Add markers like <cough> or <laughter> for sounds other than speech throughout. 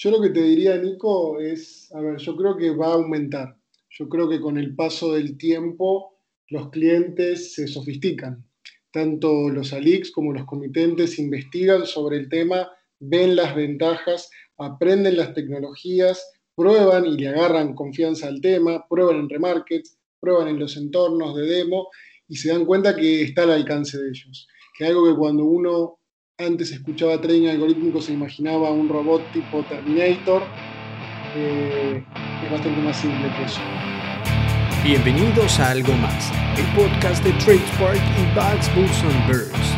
Yo lo que te diría, Nico, es, a ver, yo creo que va a aumentar. Yo creo que con el paso del tiempo los clientes se sofistican. Tanto los ALIX como los comitentes investigan sobre el tema, ven las ventajas, aprenden las tecnologías, prueban y le agarran confianza al tema, prueban en remarkets, prueban en los entornos de demo y se dan cuenta que está al alcance de ellos. Que algo que cuando uno antes escuchaba trading algorítmico, se imaginaba un robot tipo Terminator. Eh, es bastante más simple que eso. Bienvenidos a Algo Más, el podcast de TradeSpark y Bugs, Bulls and Birds.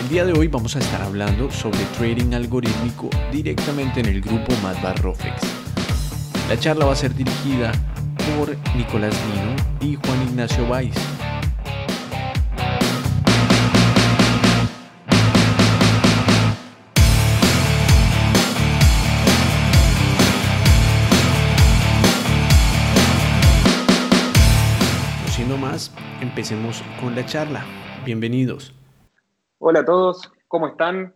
El día de hoy vamos a estar hablando sobre trading algorítmico directamente en el grupo Madbar Rofex. La charla va a ser dirigida por Nicolás Nino y Juan Ignacio Valls. No siendo más, empecemos con la charla. Bienvenidos. Hola a todos, ¿cómo están?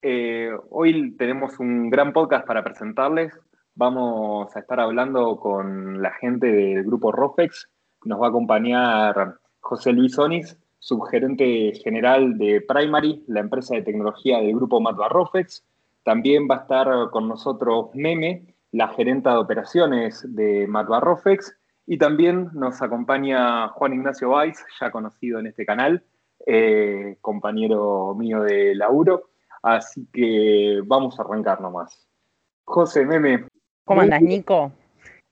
Eh, hoy tenemos un gran podcast para presentarles Vamos a estar hablando con la gente del grupo Rofex. Nos va a acompañar José Luis Onis, subgerente general de Primary, la empresa de tecnología del grupo Matva Rofex. También va a estar con nosotros Meme, la gerenta de operaciones de Matva Rofex. Y también nos acompaña Juan Ignacio Valls, ya conocido en este canal, eh, compañero mío de laburo. Así que vamos a arrancar nomás. José, Meme, ¿Cómo andas, Nico?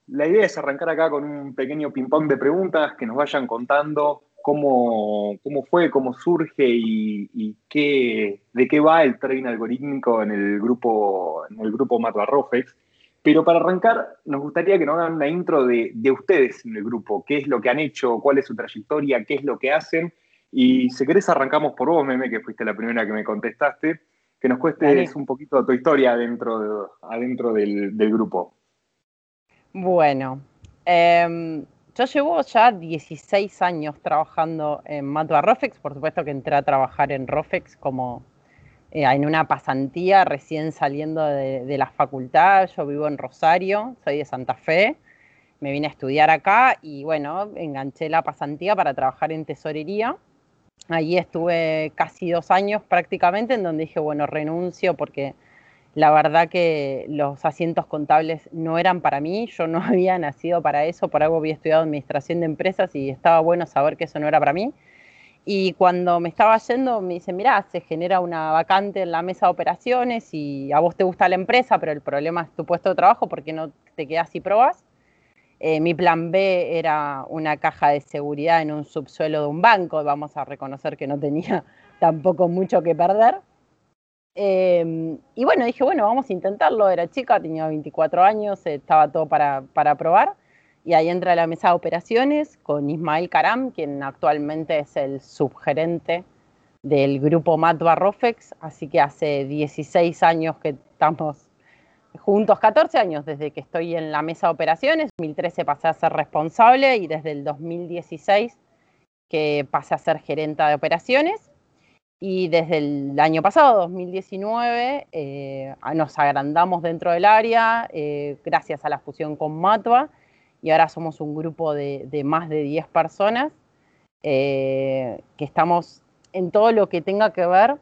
La idea es arrancar acá con un pequeño ping-pong de preguntas que nos vayan contando cómo, cómo fue, cómo surge y, qué, de qué va el trading algorítmico en el grupo, en el grupo Rofex. Pero para arrancar, nos gustaría que nos hagan una intro de, ustedes en el grupo, qué es lo que han hecho, cuál es su trayectoria, qué es lo que hacen. Y si querés arrancamos por vos, Meme, que fuiste la primera que me contestaste que nos cueste un poquito tu historia adentro, adentro del, grupo. Bueno, em, yo llevo ya 16 años trabajando en Matua Rofex, por supuesto que entré a trabajar en Rofex como eh, en una pasantía recién saliendo de, de, la facultad, yo vivo en Rosario, soy de Santa Fe, me vine a estudiar acá y bueno, enganché la pasantía para trabajar en tesorería Allí estuve casi dos años prácticamente, en donde dije, bueno, renuncio porque la verdad que los asientos contables no eran para mí, yo no <laughs> había nacido para eso, por algo había estudiado administración de empresas y estaba bueno saber que eso no era para mí. Y cuando me estaba yendo, me dice, mira, se genera una vacante en la mesa de operaciones y a vos te gusta la empresa, pero el problema es tu puesto de trabajo, porque no te quedas y probas? Eh, mi plan B era una caja de seguridad en un subsuelo de un banco, vamos a reconocer que no tenía <laughs> tampoco mucho que perder. Em, y bueno, dije, bueno, vamos a intentarlo, era chica, tenía 24 años, estaba todo para, para probar. Y ahí entra la mesa de operaciones con Ismael Karam, quien actualmente es el subgerente del grupo Mat Barrofex, así que hace 16 años que estamos juntos 14 años desde que estoy en la mesa de operaciones. 2013 pasé a ser responsable y desde el 2016 que pasé a ser gerenta de operaciones. Y desde el año pasado, 2019, eh, nos agrandamos dentro del área eh, gracias a la fusión con Matva y ahora somos un grupo de, más de 10 personas eh, que estamos en todo lo que tenga que ver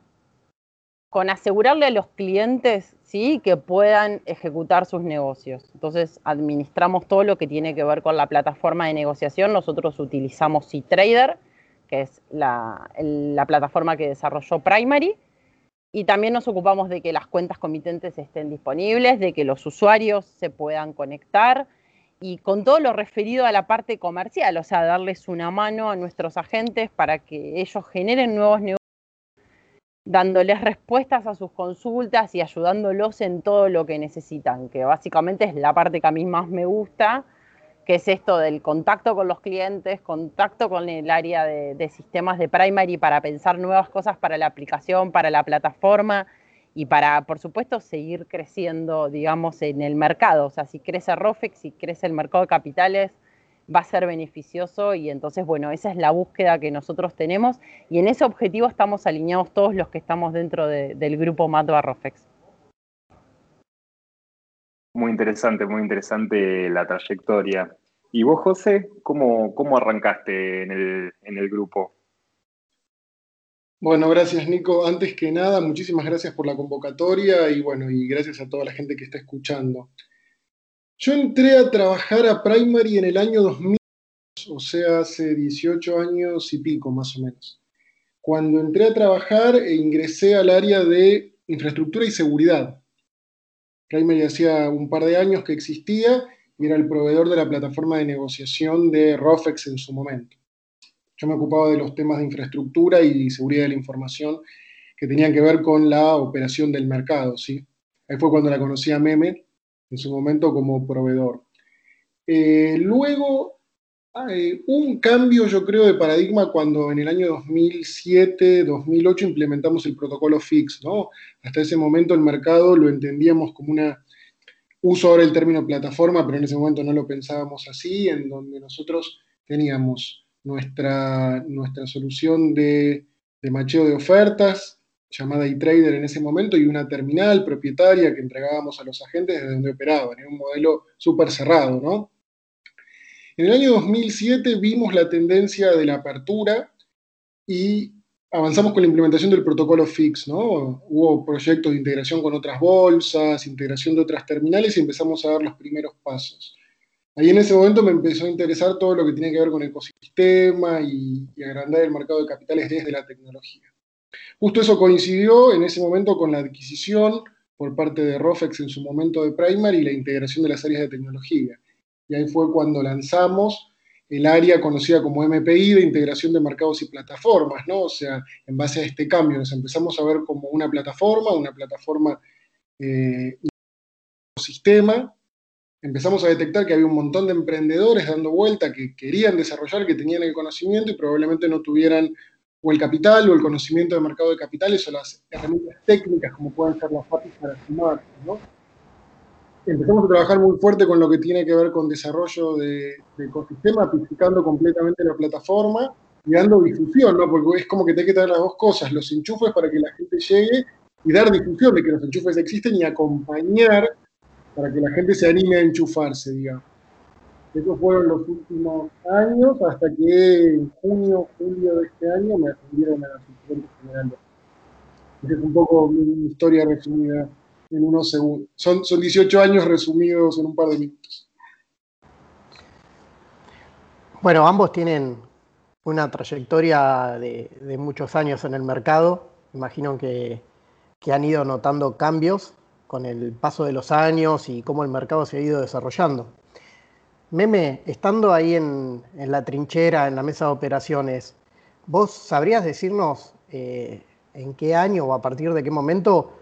con asegurarle a los clientes ¿sí? que puedan ejecutar sus negocios. Entonces, administramos todo lo que tiene que ver con la plataforma de negociación. Nosotros utilizamos eTrader, que es la, plataforma que desarrolló Primary, y también nos ocupamos de que las cuentas comitentes estén disponibles, de que los usuarios se puedan conectar y con todo lo referido a la parte comercial, o sea, darles una mano a nuestros agentes para que ellos generen nuevos negocios dándoles respuestas a sus consultas y ayudándolos en todo lo que necesitan, que básicamente es la parte que a mí más me gusta, que es esto del contacto con los clientes, contacto con el área de, sistemas de primary para pensar nuevas cosas para la aplicación, para la plataforma y para, por supuesto, seguir creciendo, digamos, en el mercado. O sea, si crece Rofex, si crece el mercado de capitales, va a ser beneficioso y entonces, bueno, esa es la búsqueda que nosotros tenemos y en ese objetivo estamos alineados todos los que estamos dentro del grupo Mat Barrofex. Muy interesante, muy interesante la trayectoria. ¿Y vos, José, cómo, cómo arrancaste en el, en el grupo? Bueno, gracias Nico. Antes que nada, muchísimas gracias por la convocatoria y bueno, y gracias a toda la gente que está escuchando. Yo entré a trabajar a Primary en el año 2000, o sea, hace 18 años y pico más o menos. Cuando entré a trabajar e ingresé al área de infraestructura y seguridad. Primary hacía un par de años que existía y era el proveedor de la plataforma de negociación de Rofex en su momento. Yo me ocupaba de los temas de infraestructura y seguridad de la información que tenían que ver con la operación del mercado, ¿sí? Ahí fue cuando la conocí a Meme, en su momento como proveedor. Eh, luego, eh, un cambio, yo creo, de paradigma cuando en el año 2007, 2008 implementamos el protocolo FIX, ¿no? Hasta ese momento el mercado lo entendíamos como una... Uso ahora el término plataforma, pero en ese momento no lo pensábamos así, en donde nosotros teníamos nuestra, nuestra solución de, macheo de ofertas, llamada eTrader en ese momento, y una terminal propietaria que entregábamos a los agentes desde donde operaban. Era un modelo súper cerrado, ¿no? En el año 2007 vimos la tendencia de la apertura y avanzamos con la implementación del protocolo FIX, ¿no? Hubo proyectos de integración con otras bolsas, integración de otras terminales y empezamos a dar los primeros pasos. Ahí en ese momento me empezó a interesar todo lo que tiene que ver con el ecosistema y, agrandar el mercado de capitales desde la tecnología. Justo eso coincidió en ese momento con la adquisición por parte de Rofex en su momento de Primary y la integración de las áreas de tecnología. Y ahí fue cuando lanzamos el área conocida como MPI de integración de mercados y plataformas, ¿no? O sea, en base a este cambio nos empezamos a ver como una plataforma, una plataforma eh, ecosistema empezamos a detectar que había un montón de emprendedores dando vuelta que querían desarrollar, que tenían el conocimiento y probablemente no tuvieran o el capital o el conocimiento de mercado de capitales o las herramientas técnicas como pueden ser las APIs para sumar. ¿no? Empezamos a trabajar muy fuerte con lo que tiene que ver con desarrollo de, ecosistema, aplicando completamente la plataforma y dando difusión, ¿no? porque es como que te hay que tener las dos cosas, los enchufes para que la gente llegue y dar difusión de que los enchufes existen y acompañar para que la gente se anime a enchufarse, digamos. Esos fueron los últimos años, hasta que en junio, julio de este año me ascendieron a asistente general. Esa es un poco mi historia resumida en unos segundos. Son, son 18 años resumidos en un par de minutos. Bueno, ambos tienen una trayectoria de, muchos años en el mercado. Imagino que han ido notando cambios con el paso de los años y cómo el mercado se ha ido desarrollando. Meme, estando ahí en, la trinchera, en la mesa de operaciones, ¿vos sabrías decirnos eh, en qué año o a partir de qué momento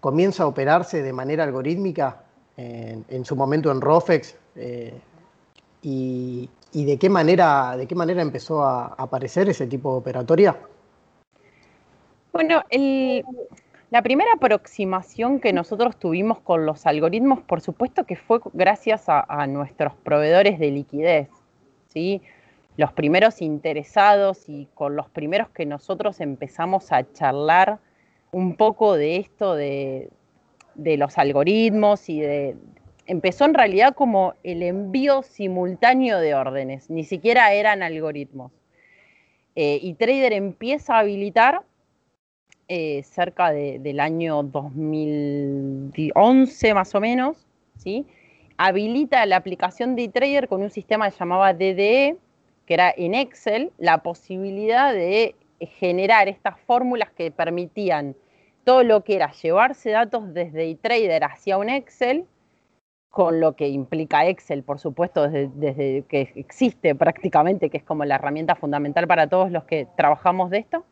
comienza a operarse de manera algorítmica en, su momento en Rofex eh, y, de, qué manera, de qué manera empezó a aparecer ese tipo de operatoria? Bueno, el, la primera aproximación que nosotros tuvimos con los algoritmos, por supuesto que fue gracias a, nuestros proveedores de liquidez, ¿sí? Los primeros interesados y con los primeros que nosotros empezamos a charlar un poco de esto de, los algoritmos y de... Empezó en realidad como el envío simultáneo de órdenes, ni siquiera eran algoritmos. Eh, y Trader empieza a habilitar eh, cerca del año 2011 más o menos, ¿sí? habilita la aplicación de eTrader con un sistema que llamaba DDE, que era en Excel, la posibilidad de generar estas fórmulas que permitían todo lo que era llevarse datos desde eTrader hacia un Excel, con lo que implica Excel, por supuesto, desde que existe prácticamente, que es como la herramienta fundamental para todos los que trabajamos de esto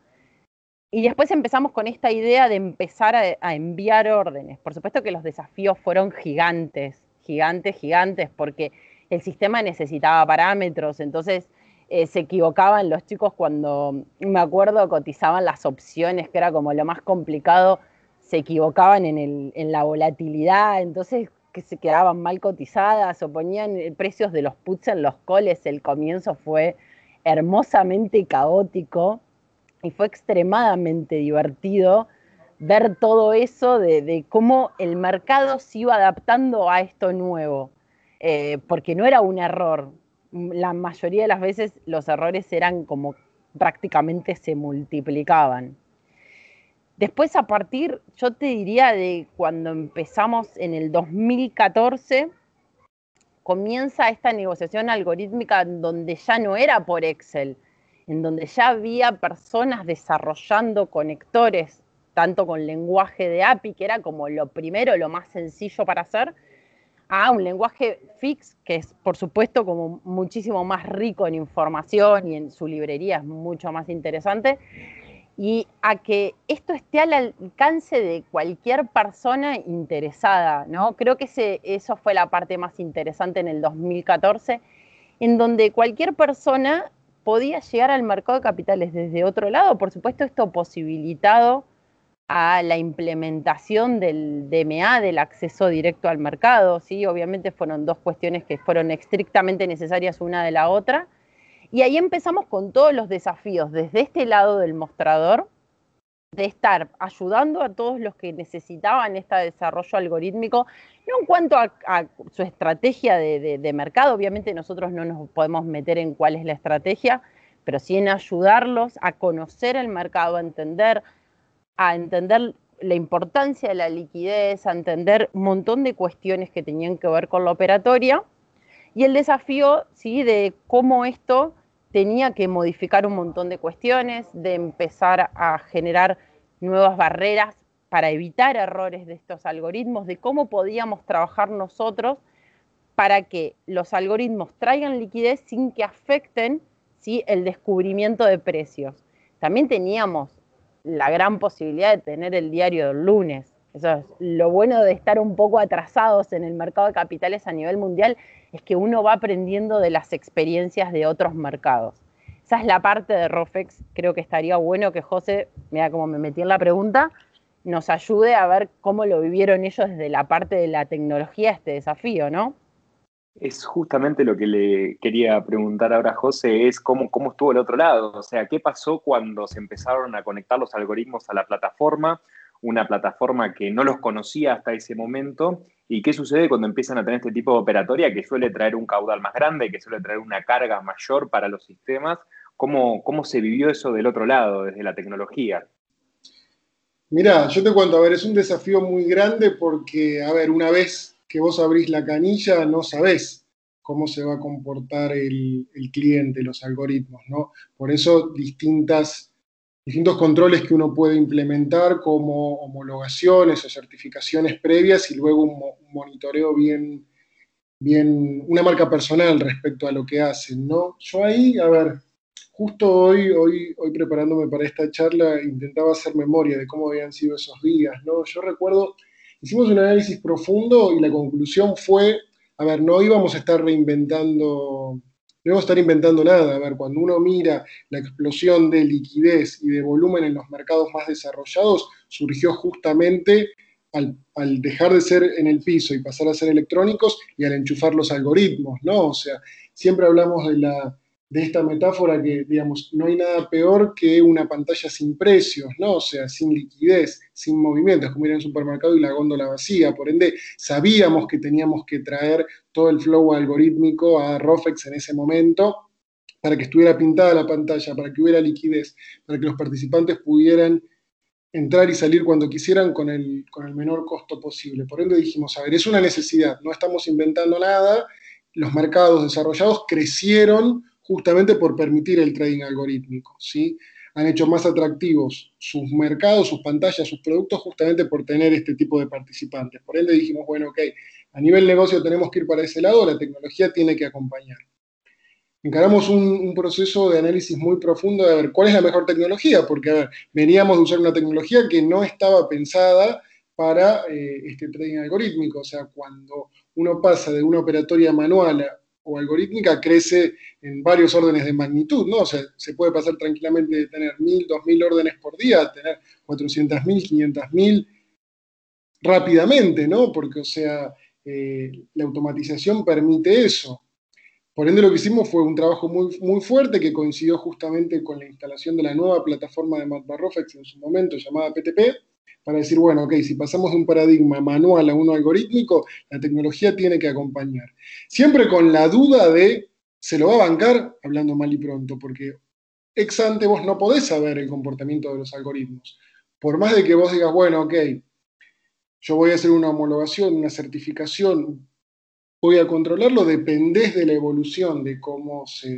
y después empezamos con esta idea de empezar a, enviar órdenes. Por supuesto que los desafíos fueron gigantes, gigantes, gigantes, porque el sistema necesitaba parámetros, entonces eh, se equivocaban los chicos cuando, me acuerdo, cotizaban las opciones, que era como lo más complicado, se equivocaban en, la volatilidad, entonces que se quedaban mal cotizadas o ponían precios de los puts en los coles. El comienzo fue hermosamente caótico y fue extremadamente divertido ver todo eso de, cómo el mercado se iba adaptando a esto nuevo, eh, porque no era un error. La mayoría de las veces los errores eran como prácticamente se multiplicaban. Después, a partir, yo te diría de cuando empezamos en el 2014, comienza esta negociación algorítmica donde ya no era por Excel, en donde ya había personas desarrollando conectores, tanto con lenguaje de API, que era como lo primero, lo más sencillo para hacer, a un lenguaje fix, que es por supuesto como muchísimo más rico en información y en su librería es mucho más interesante, y a que esto esté al alcance de cualquier persona interesada, ¿no? Creo que ese, eso fue la parte más interesante en el 2014, en donde cualquier persona podía llegar al mercado de capitales desde otro lado, por supuesto esto posibilitado a la implementación del DMA, del acceso directo al mercado, ¿sí? Obviamente fueron dos cuestiones que fueron estrictamente necesarias una de la otra, y ahí empezamos con todos los desafíos desde este lado del mostrador, de estar ayudando a todos los que necesitaban este desarrollo algorítmico, no en cuanto a, su estrategia de, mercado, obviamente nosotros no nos podemos meter en cuál es la estrategia, pero sí en ayudarlos a conocer el mercado, a entender, a entender la importancia de la liquidez, a entender un montón de cuestiones que tenían que ver con la operatoria y el desafío ¿sí? de cómo esto tenía que modificar un montón de cuestiones, de empezar a generar nuevas barreras para evitar errores de estos algoritmos, de cómo podíamos trabajar nosotros para que los algoritmos traigan liquidez sin que afecten ¿sí? el descubrimiento de precios. También teníamos la gran posibilidad de tener el diario del lunes. Lo bueno de estar un poco atrasados en el mercado de capitales a nivel mundial, es que uno va aprendiendo de las experiencias de otros mercados. Esa es la parte de Rofex. Creo que estaría bueno que José, mira cómo me metí en la pregunta, nos ayude a ver cómo lo vivieron ellos desde la parte de la tecnología, este desafío, ¿no? Es justamente lo que le quería preguntar ahora a José, es cómo, cómo estuvo el otro lado, o sea, qué pasó cuando se empezaron a conectar los algoritmos a la plataforma, una plataforma que no los conocía hasta ese momento, y qué sucede cuando empiezan a tener este tipo de operatoria que suele traer un caudal más grande, que suele traer una carga mayor para los sistemas, cómo, cómo se vivió eso del otro lado, desde la tecnología. Mira, yo te cuento, a ver, es un desafío muy grande porque, a ver, una vez que vos abrís la canilla, no sabés cómo se va a comportar el cliente, los algoritmos, ¿no? Por eso distintas distintos controles que uno puede implementar como homologaciones o certificaciones previas y luego un, monitoreo bien, bien, una marca personal respecto a lo que hacen, ¿no? Yo ahí, a ver, justo hoy, hoy, hoy preparándome para esta charla, intentaba hacer memoria de cómo habían sido esos días, ¿no? Yo recuerdo, hicimos un análisis profundo y la conclusión fue, a ver, no íbamos a estar reinventando no a estar inventando nada. A ver, cuando uno mira la explosión de liquidez y de volumen en los mercados más desarrollados, surgió justamente al, dejar de ser en el piso y pasar a ser electrónicos y al enchufar los algoritmos, ¿no? O sea, siempre hablamos de la, de esta metáfora que, digamos, no hay nada peor que una pantalla sin precios, ¿no? O sea, sin liquidez, sin movimientos, como ir en un supermercado y la góndola vacía. Por ende, sabíamos que teníamos que traer todo el flow algorítmico a Rofex en ese momento para que estuviera pintada la pantalla, para que hubiera liquidez, para que los participantes pudieran entrar y salir cuando quisieran con el, con el menor costo posible. Por ende dijimos, a ver, es una necesidad, no estamos inventando nada, los mercados desarrollados crecieron justamente por permitir el trading algorítmico. ¿sí? Han hecho más atractivos sus mercados, sus pantallas, sus productos, justamente por tener este tipo de participantes. Por ende dijimos, bueno, ok, a nivel negocio tenemos que ir para ese lado, la tecnología tiene que acompañar. Encaramos un, proceso de análisis muy profundo de ver cuál es la mejor tecnología, porque a ver, veníamos de usar una tecnología que no estaba pensada para eh, este trading algorítmico. O sea, cuando uno pasa de una operatoria manual a o algorítmica crece en varios órdenes de magnitud, ¿no? O sea, se puede pasar tranquilamente de tener 1.000, 2.000 órdenes por día a tener 400.000, 500.000 rápidamente, ¿no? Porque, o sea, eh, la automatización permite eso. Por ende, lo que hicimos fue un trabajo muy, muy fuerte que coincidió justamente con la instalación de la nueva plataforma de MathBarrofex en su momento llamada PTP, para decir, bueno, ok, si pasamos de un paradigma manual a uno algorítmico, la tecnología tiene que acompañar. Siempre con la duda de, ¿se lo va a bancar? Hablando mal y pronto, porque ex ante vos no podés saber el comportamiento de los algoritmos. Por más de que vos digas, bueno, ok, yo voy a hacer una homologación, una certificación, voy a controlarlo, dependés de la evolución de cómo se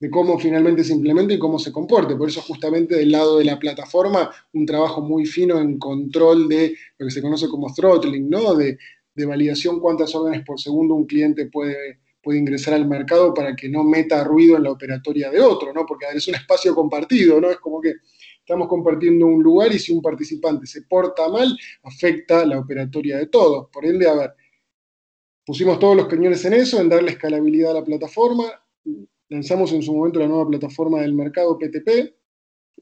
de cómo finalmente se implementa y cómo se comporte. Por eso justamente del lado de la plataforma, un trabajo muy fino en control de lo que se conoce como throttling, ¿no? De, de validación cuántas órdenes por segundo un cliente puede, puede ingresar al mercado para que no meta ruido en la operatoria de otro, ¿no? Porque es un espacio compartido, ¿no? Es como que estamos compartiendo un lugar y si un participante se porta mal, afecta la operatoria de todos. Por ende, a ver, pusimos todos los cañones en eso, en darle escalabilidad a la plataforma, lanzamos en su momento la nueva plataforma del mercado PTP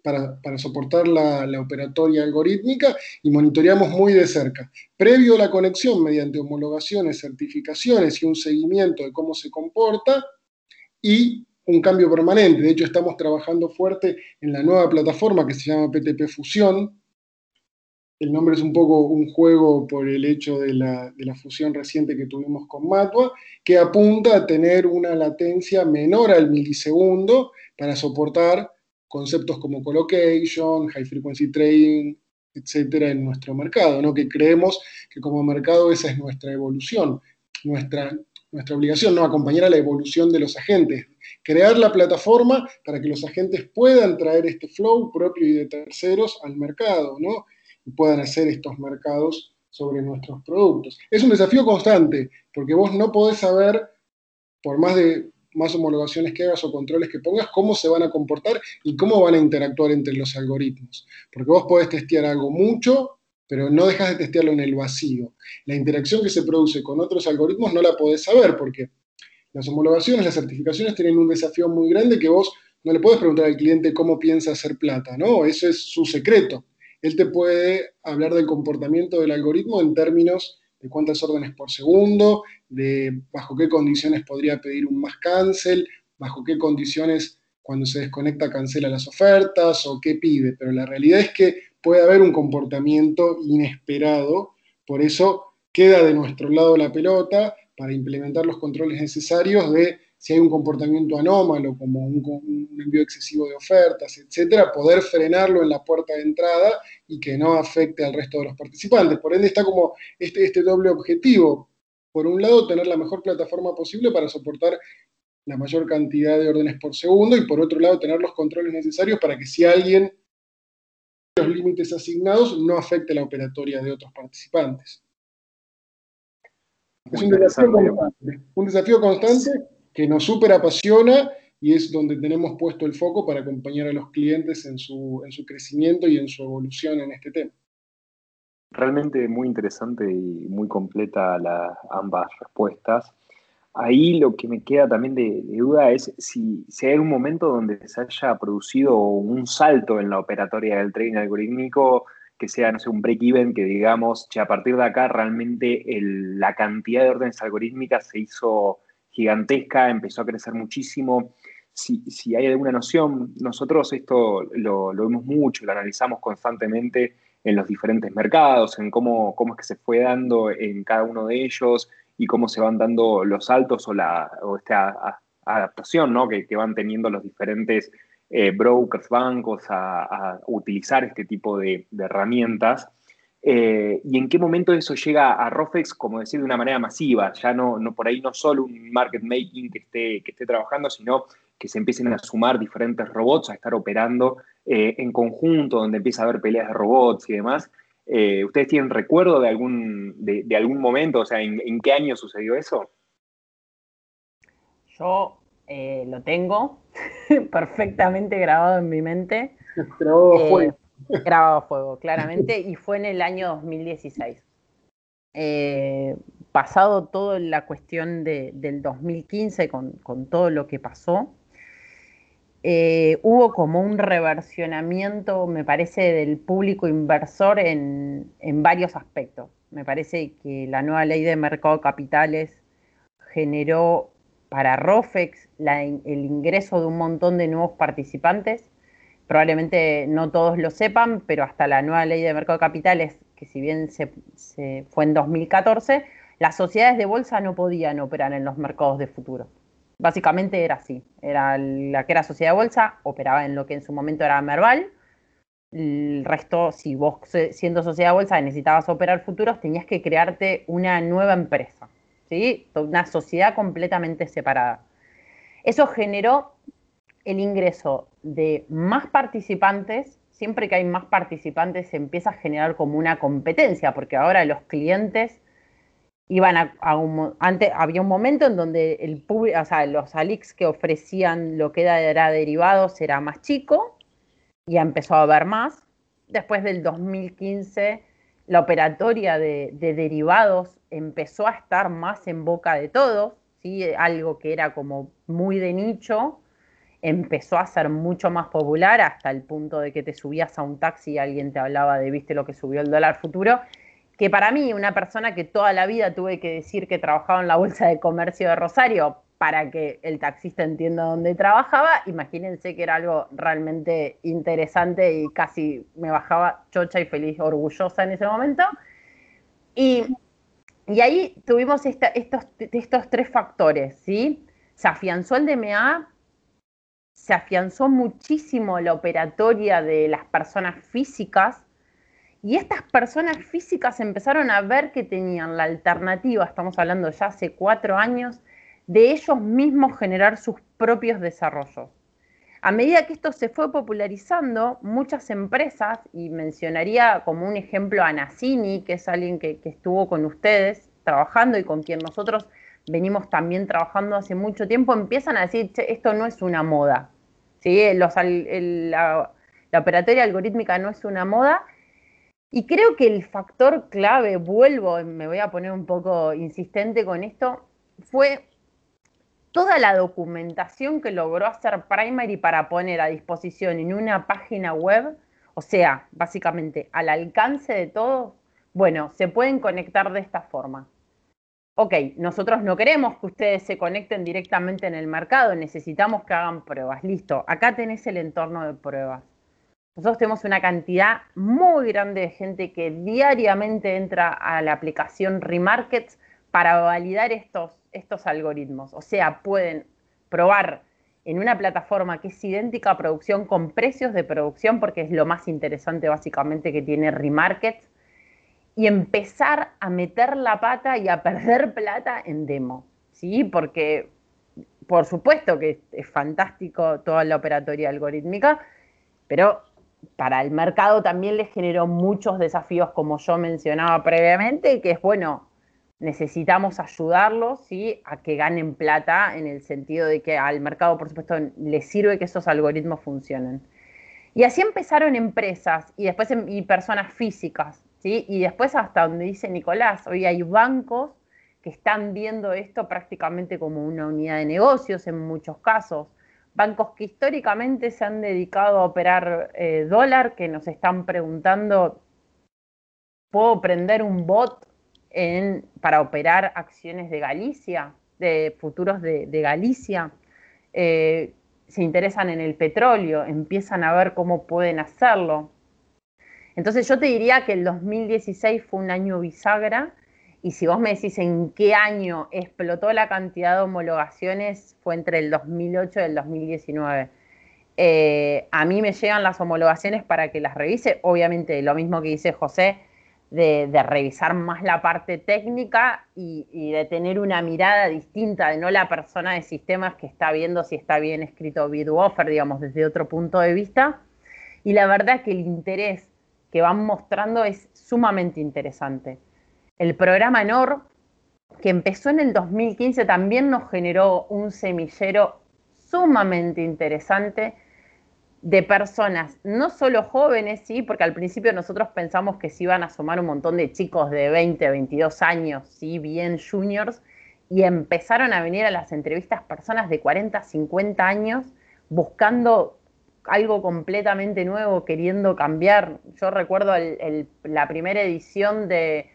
para, soportar la, operatoria algorítmica y monitoreamos muy de cerca. Previo a la conexión, mediante homologaciones, certificaciones y un seguimiento de cómo se comporta y un cambio permanente. De hecho, estamos trabajando fuerte en la nueva plataforma que se llama PTP Fusión, el nombre es un poco un juego por el hecho de la, fusión reciente que tuvimos con Matua, que apunta a tener una latencia menor al milisegundo para soportar conceptos como colocation, high frequency trading, etcétera, en nuestro mercado, ¿no? que creemos que como mercado esa es nuestra evolución, nuestra, nuestra obligación, ¿no? acompañar a la evolución de los agentes, crear la plataforma para que los agentes puedan traer este flow propio y de terceros al mercado, ¿no? Puedan hacer estos mercados sobre nuestros productos. Es un desafío constante, porque vos no podés saber, por más de más homologaciones que hagas o controles que pongas, cómo se van a comportar y cómo van a interactuar entre los algoritmos. Porque vos podés testear algo mucho, pero no dejas de testearlo en el vacío. La interacción que se produce con otros algoritmos no la podés saber, porque las homologaciones, las certificaciones tienen un desafío muy grande que vos no le podés preguntar al cliente cómo piensa hacer plata, ¿no? Eso es su secreto él te puede hablar del comportamiento del algoritmo en términos de cuántas órdenes por segundo, de bajo qué condiciones podría pedir un más cancel, bajo qué condiciones cuando se desconecta cancela las ofertas o qué pide. Pero la realidad es que puede haber un comportamiento inesperado, por eso queda de nuestro lado la pelota para implementar los controles necesarios de si hay un comportamiento anómalo, como un, envío excesivo de ofertas, etcétera, poder frenarlo en la puerta de entrada y que no afecte al resto de los participantes. Por ende, está como este, este doble objetivo. Por un lado, tener la mejor plataforma posible para soportar la mayor cantidad de órdenes por segundo y por otro lado, tener los controles necesarios para que si alguien los límites asignados no afecte la operatoria de otros participantes. Es un desafío, constante, un desafío constante que nos súper apasiona y es donde tenemos puesto el foco para acompañar a los clientes en su, en su crecimiento y en su evolución en este tema. Realmente muy interesante y muy completa las ambas respuestas. Ahí lo que me queda también de, duda es si, si, hay un momento donde se haya producido un salto en la operatoria del trading algorítmico que sea, no sé, un break-even, que digamos, que a partir de acá realmente la cantidad de órdenes algorítmicas se hizo gigantesca, empezó a crecer muchísimo. Si, hay alguna noción, nosotros esto lo, vemos mucho, lo analizamos constantemente en los diferentes mercados, en cómo, cómo es que se fue dando en cada uno de ellos y cómo se van dando los saltos o, la, esta adaptación ¿no? que, van teniendo los diferentes eh, brokers, bancos a, utilizar este tipo de herramientas. Eh, y en qué momento eso llega a Rofex, como decir, de una manera masiva, ya no, no por ahí no solo un market making que esté, que esté trabajando, sino que se empiecen a sumar diferentes robots a estar operando eh, en conjunto, donde empieza a haber peleas de robots y demás. Eh, ¿Ustedes tienen recuerdo de algún, de, algún momento? O sea, ¿en, qué año sucedió eso? Yo lo tengo <laughs> perfectamente grabado en mi mente. fue grabado a fuego, claramente, y fue en el año 2016. Eh, pasado toda la cuestión del 2015 con, todo lo que pasó, eh, hubo como un reversionamiento, me parece, del público inversor en, varios aspectos. Me parece que la nueva ley de mercado de capitales generó para Rofex el ingreso de un montón de nuevos participantes. Probablemente no todos lo sepan, pero hasta la nueva ley de mercado de capitales, que si bien se, fue en 2014, las sociedades de bolsa no podían operar en los mercados de futuro. Básicamente era así. Era la que era sociedad de bolsa, operaba en lo que en su momento era Merval. El resto, si vos siendo sociedad de bolsa necesitabas operar futuros, tenías que crearte una nueva empresa. ¿sí? Una sociedad completamente separada. Eso generó el ingreso de más participantes. Siempre que hay más participantes se empieza a generar como una competencia, porque ahora los clientes iban a, un, antes había un momento en donde el o sea, los Alix que ofrecían lo que era, derivados era más chico y empezó a haber más. Después del 2015, la operatoria de, derivados empezó a estar más en boca de todos, ¿sí? algo que era como muy de nicho, empezó a ser mucho más popular hasta el punto de que te subías a un taxi y alguien te hablaba de, viste lo que subió el dólar futuro que para mí, una persona que toda la vida tuve que decir que trabajaba en la Bolsa de Comercio de Rosario para que el taxista entienda dónde trabajaba, imagínense que era algo realmente interesante y casi me bajaba chocha y feliz, orgullosa en ese momento. Y, ahí tuvimos estos, estos tres factores, ¿sí? Se afianzó el DMA, se afianzó muchísimo la operatoria de las personas físicas, y estas personas físicas empezaron a ver que tenían la alternativa, estamos hablando ya hace cuatro años, de ellos mismos generar sus propios desarrollos. A medida que esto se fue popularizando, muchas empresas, y mencionaría como un ejemplo a Nacini, que es alguien que, estuvo con ustedes trabajando y con quien nosotros venimos también trabajando hace mucho tiempo, empiezan a decir, esto no es una moda. ¿sí? la, la operatoria algorítmica no es una moda y creo que el factor clave, vuelvo, me voy a poner un poco insistente con esto, fue toda la documentación que logró hacer Primary para poner a disposición en una página web, o sea, básicamente al alcance de todos, bueno, se pueden conectar de esta forma. Ok, nosotros no queremos que ustedes se conecten directamente en el mercado, necesitamos que hagan pruebas. Listo, acá tenés el entorno de pruebas. Nosotros tenemos una cantidad muy grande de gente que diariamente entra a la aplicación Remarkets para validar estos, estos algoritmos. O sea, pueden probar en una plataforma que es idéntica a producción con precios de producción, porque es lo más interesante básicamente que tiene Remarkets, y empezar a meter la pata y a perder plata en demo. ¿sí? Porque, por supuesto que es fantástico toda la operatoria algorítmica, pero para el mercado también les generó muchos desafíos, como yo mencionaba previamente, que es, bueno, necesitamos ayudarlos ¿sí? a que ganen plata en el sentido de que al mercado, por supuesto, les sirve que esos algoritmos funcionen. Y así empezaron empresas y después y personas físicas, ¿sí? Y después hasta donde dice Nicolás, hoy hay bancos que están viendo esto prácticamente como una unidad de negocios en muchos casos bancos que históricamente se han dedicado a operar eh, dólar, que nos están preguntando, ¿puedo prender un bot para operar acciones de Galicia, de futuros de, Galicia? Eh, se interesan en el petróleo, empiezan a ver cómo pueden hacerlo. Entonces yo te diría que el 2016 fue un año bisagra y si vos me decís en qué año explotó la cantidad de homologaciones, fue entre el 2008 y el 2019. Eh, a mí me llegan las homologaciones para que las revise, obviamente lo mismo que dice José, de, revisar más la parte técnica y, de tener una mirada distinta, de no la persona de sistemas que está viendo si está bien escrito offer, digamos, desde otro punto de vista. Y la verdad que el interés que van mostrando es sumamente interesante. El programa NOR, que empezó en el 2015, también nos generó un semillero sumamente interesante de personas, no solo jóvenes, sí, porque al principio nosotros pensamos que se iban a sumar un montón de chicos de 20, 22 años, sí, bien juniors, y empezaron a venir a las entrevistas personas de 40, 50 años buscando algo completamente nuevo, queriendo cambiar. Yo recuerdo la primera edición de,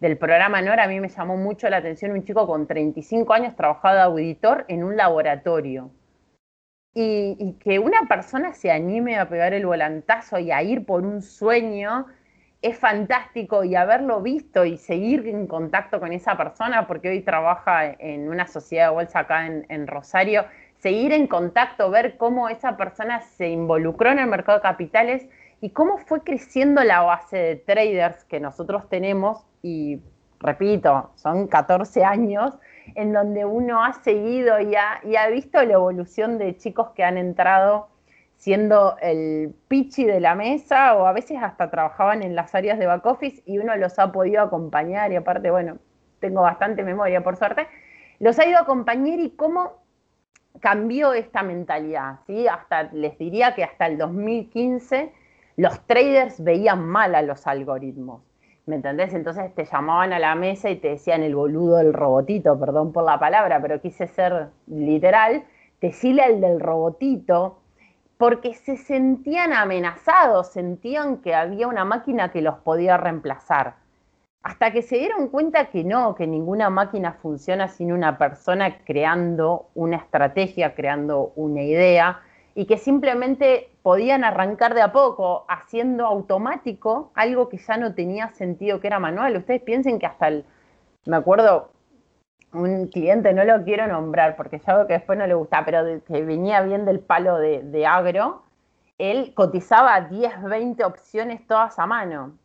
del programa NOR, a mí me llamó mucho la atención un chico con 35 años trabajado de auditor en un laboratorio. Y, que una persona se anime a pegar el volantazo y a ir por un sueño es fantástico y haberlo visto y seguir en contacto con esa persona, porque hoy trabaja en una sociedad de bolsa acá en Rosario, seguir en contacto, ver cómo esa persona se involucró en el mercado de capitales y cómo fue creciendo la base de traders que nosotros tenemos y repito, son 14 años en donde uno ha seguido y ha, visto la evolución de chicos que han entrado siendo el pichi de la mesa o a veces hasta trabajaban en las áreas de back office y uno los ha podido acompañar y aparte, bueno, tengo bastante memoria por suerte, los ha ido a acompañar y cómo cambió esta mentalidad, ¿sí? Hasta, les diría que hasta el 2015 los traders veían mal a los algoritmos. ¿Me entendés? Entonces te llamaban a la mesa y te decían el boludo del robotito, perdón por la palabra, pero quise ser literal, decirle al del robotito, porque se sentían amenazados, sentían que había una máquina que los podía reemplazar. Hasta que se dieron cuenta que no, que ninguna máquina funciona sin una persona creando una estrategia, creando una idea, y que simplemente podían arrancar de a poco haciendo automático algo que ya no tenía sentido que era manual. Ustedes piensen que hasta el, me acuerdo, un cliente, no lo quiero nombrar porque ya veo que después no le gusta, pero que venía bien del palo de, de agro, él cotizaba 10, 20 opciones todas a mano.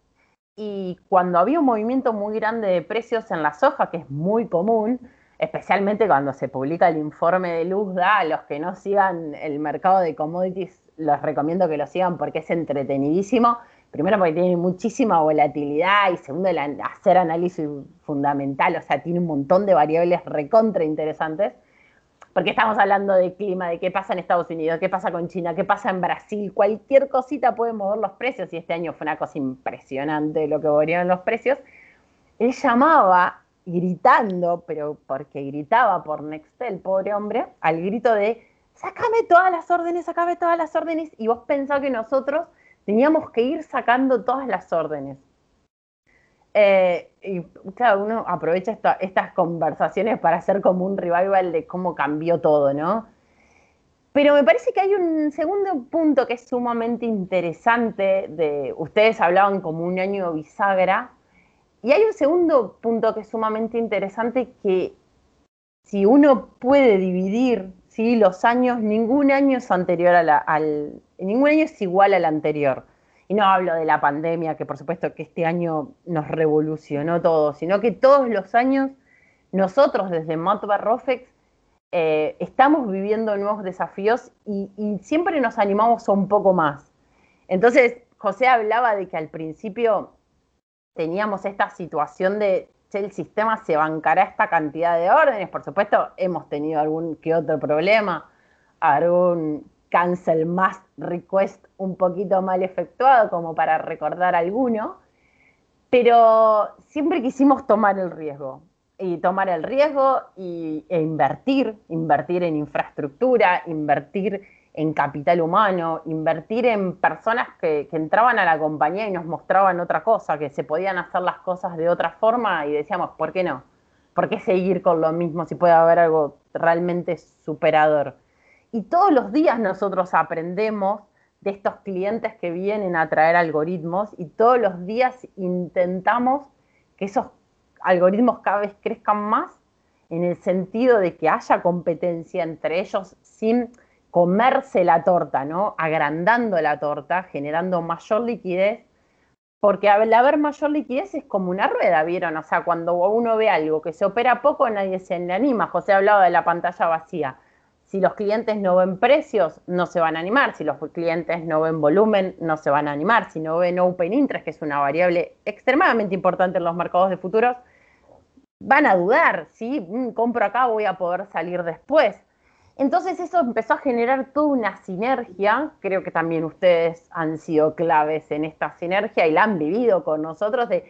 Y cuando había un movimiento muy grande de precios en la soja, que es muy común, especialmente cuando se publica el informe de Luzda, a los que no sigan el mercado de commodities, los recomiendo que lo sigan porque es entretenidísimo. Primero porque tiene muchísima volatilidad y segundo el hacer análisis fundamental, o sea, tiene un montón de variables recontra interesantes. Porque estamos hablando de clima, de qué pasa en Estados Unidos, qué pasa con China, qué pasa en Brasil. Cualquier cosita puede mover los precios y este año fue una cosa impresionante lo que movieron los precios. Él llamaba gritando, pero porque gritaba por Nextel, pobre hombre, al grito de, sácame todas las órdenes, sácame todas las órdenes, y vos pensás que nosotros teníamos que ir sacando todas las órdenes. Eh, y claro, uno aprovecha estas conversaciones para hacer como un revival de cómo cambió todo, ¿no? Pero me parece que hay un segundo punto que es sumamente interesante. De, ustedes hablaban como un año bisagra, y hay un segundo punto que es sumamente interesante, que si uno puede dividir ¿sí? los años, ningún año es anterior a la, al, ningún año es igual al anterior. Y no hablo de la pandemia, que por supuesto que este año nos revolucionó todo, sino que todos los años nosotros desde Matbar Rofex eh, estamos viviendo nuevos desafíos y, siempre nos animamos un poco más. Entonces, José hablaba de que al principio teníamos esta situación de, che, el sistema se bancará esta cantidad de órdenes, por supuesto, hemos tenido algún que otro problema, algún cancel más request un poquito mal efectuado, como para recordar alguno, pero siempre quisimos tomar el riesgo, y tomar el riesgo y, e invertir, invertir en infraestructura, invertir en capital humano, invertir en personas que, entraban a la compañía y nos mostraban otra cosa, que se podían hacer las cosas de otra forma y decíamos, ¿por qué no? ¿Por qué seguir con lo mismo si puede haber algo realmente superador? Y todos los días nosotros aprendemos de estos clientes que vienen a traer algoritmos y todos los días intentamos que esos algoritmos cada vez crezcan más en el sentido de que haya competencia entre ellos sin comerse la torta, ¿no? Agrandando la torta, generando mayor liquidez, porque al haber mayor liquidez es como una rueda, ¿vieron? O sea, cuando uno ve algo que se opera poco, nadie se le anima. José hablaba de la pantalla vacía. Si los clientes no ven precios, no se van a animar. Si los clientes no ven volumen, no se van a animar. Si no ven open interest, que es una variable extremadamente importante en los mercados de futuros, van a dudar, ¿sí? Mm, compro acá, voy a poder salir después. Entonces eso empezó a generar toda una sinergia, creo que también ustedes han sido claves en esta sinergia y la han vivido con nosotros, de,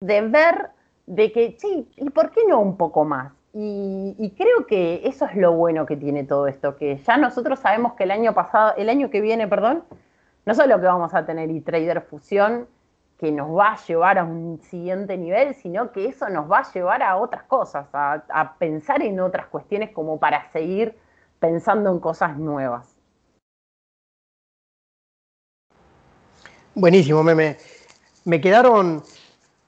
de ver de que, sí, ¿y por qué no un poco más? Y, creo que eso es lo bueno que tiene todo esto, que ya nosotros sabemos que el año pasado, el año que viene, perdón, no solo que vamos a tener e-Trader Fusión, nos va a llevar a un siguiente nivel, sino que eso nos va a llevar a otras cosas, a, pensar en otras cuestiones como para seguir pensando en cosas nuevas. Buenísimo, Meme. Me quedaron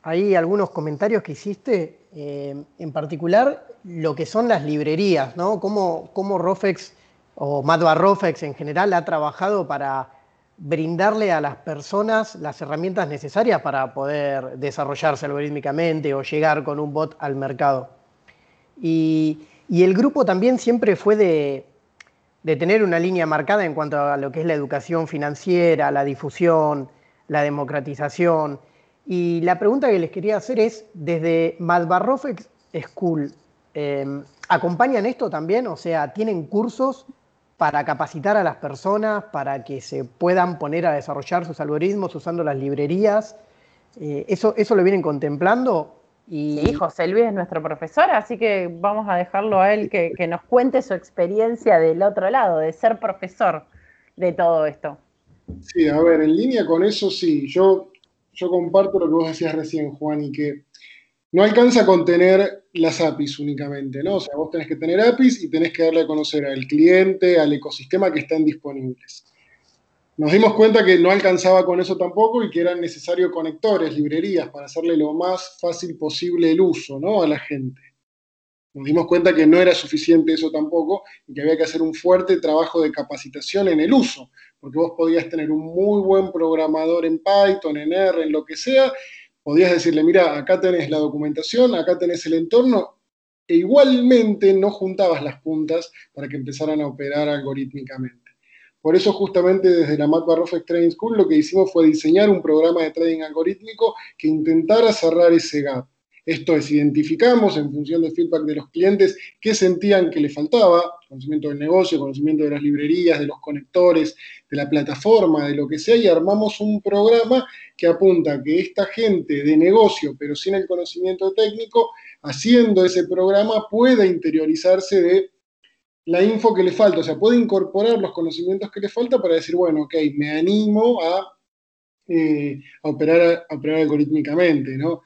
ahí algunos comentarios que hiciste, eh, en particular lo que son las librerías, ¿no? Cómo, cómo Rofex o Madva Rofex en general ha trabajado para brindarle a las personas las herramientas necesarias para poder desarrollarse algorítmicamente o llegar con un bot al mercado. Y, el grupo también siempre fue de, tener una línea marcada en cuanto a lo que es la educación financiera, la difusión, la democratización. Y la pregunta que les quería hacer es, desde Madbarrofex School, eh, ¿acompañan esto también? O sea, ¿tienen cursos para capacitar a las personas, para que se puedan poner a desarrollar sus algoritmos usando las librerías. Eh, eso, ¿Eso lo vienen contemplando? Y... Sí, José Luis es nuestro profesor, así que vamos a dejarlo a él que, nos cuente su experiencia del otro lado, de ser profesor de todo esto. Sí, a ver, en línea con eso sí, yo, yo comparto lo que vos decías recién, Juan, y que no alcanza con tener las APIs únicamente, ¿no? O sea, vos tenés que tener APIs y tenés que darle a conocer al cliente, al ecosistema que están disponibles. Nos dimos cuenta que no alcanzaba con eso tampoco y que eran necesarios conectores, librerías, para hacerle lo más fácil posible el uso, ¿no? A la gente. Nos dimos cuenta que no era suficiente eso tampoco y que había que hacer un fuerte trabajo de capacitación en el uso, porque vos podías tener un muy buen programador en Python, en R, en lo que sea, podías decirle, mira, acá tenés la documentación, acá tenés el entorno, e igualmente no juntabas las puntas para que empezaran a operar algorítmicamente. Por eso justamente desde la Mac Trading School lo que hicimos fue diseñar un programa de trading algorítmico que intentara cerrar ese gap. Esto es, identificamos en función del feedback de los clientes qué sentían que le faltaba, conocimiento del negocio, conocimiento de las librerías, de los conectores, de la plataforma, de lo que sea, y armamos un programa que apunta a que esta gente de negocio, pero sin el conocimiento técnico, haciendo ese programa pueda interiorizarse de la info que le falta, o sea, puede incorporar los conocimientos que le falta para decir, bueno, ok, me animo a, eh, operar, a operar algorítmicamente, ¿no?